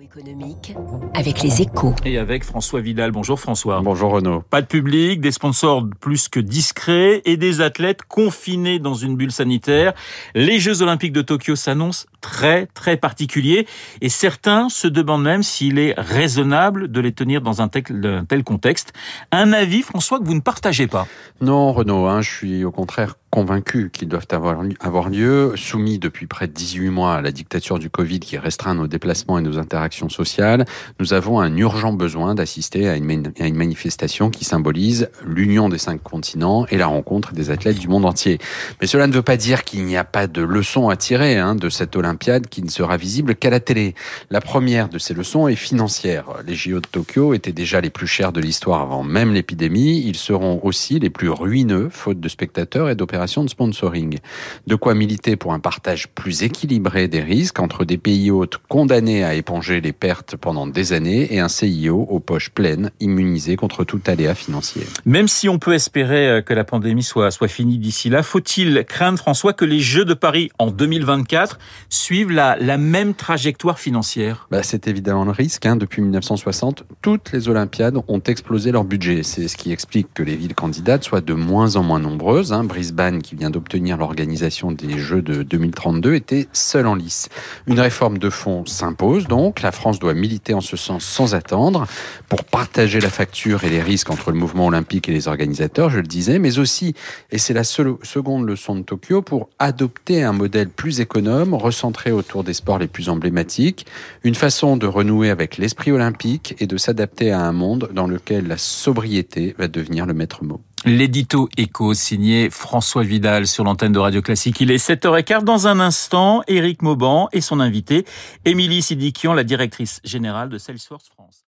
économique avec les échos. Et avec François Vidal. Bonjour François. Bonjour Renaud. Pas de public, des sponsors plus que discrets et des athlètes confinés dans une bulle sanitaire. Les Jeux Olympiques de Tokyo s'annoncent très très particuliers et certains se demandent même s'il est raisonnable de les tenir dans un tel, contexte. Un avis François que vous ne partagez pas? Non Renaud, hein, je suis au contraire convaincus qu'ils doivent avoir, lieu, soumis depuis près de 18 mois à la dictature du Covid qui restreint nos déplacements et nos interactions sociales, nous avons un urgent besoin d'assister à une, manifestation qui symbolise l'union des cinq continents et la rencontre des athlètes du monde entier. Mais cela ne veut pas dire qu'il n'y a pas de leçons à tirer hein, de cette Olympiade qui ne sera visible qu'à la télé. La première de ces leçons est financière. Les JO de Tokyo étaient déjà les plus chers de l'histoire avant même l'épidémie. Ils seront aussi les plus ruineux, faute de spectateurs et de sponsoring. De quoi militer pour un partage plus équilibré des risques entre des pays hôtes condamnés à éponger les pertes pendant des années et un CIO aux poches pleines, immunisé contre tout aléa financier. Même si on peut espérer euh, que la pandémie soit, soit finie d'ici là, faut-il craindre, François, que les Jeux de Paris en 2024 suivent la, la même trajectoire financière? Bah, C'est évidemment le risque. Hein. Depuis 1960, toutes les Olympiades ont explosé leur budget. C'est ce qui explique que les villes candidates soient de moins en moins nombreuses. Hein. Brisbane qui vient d'obtenir l'organisation des Jeux de 2032, était seul en lice. Une réforme de fond s'impose donc. La France doit militer en ce sens sans attendre pour partager la facture et les risques entre le mouvement olympique et les organisateurs, je le disais, mais aussi, et c'est la seule, seconde leçon de Tokyo, pour adopter un modèle plus économe, recentré autour des sports les plus emblématiques, une façon de renouer avec l'esprit olympique et de s'adapter à un monde dans lequel la sobriété va devenir le maître mot. L'édito écho signé François Vidal sur l'antenne de Radio Classique. Il est 7h15. Dans un instant, Éric Mauban et son invité, Émilie Sidiquian, la directrice générale de Salesforce France.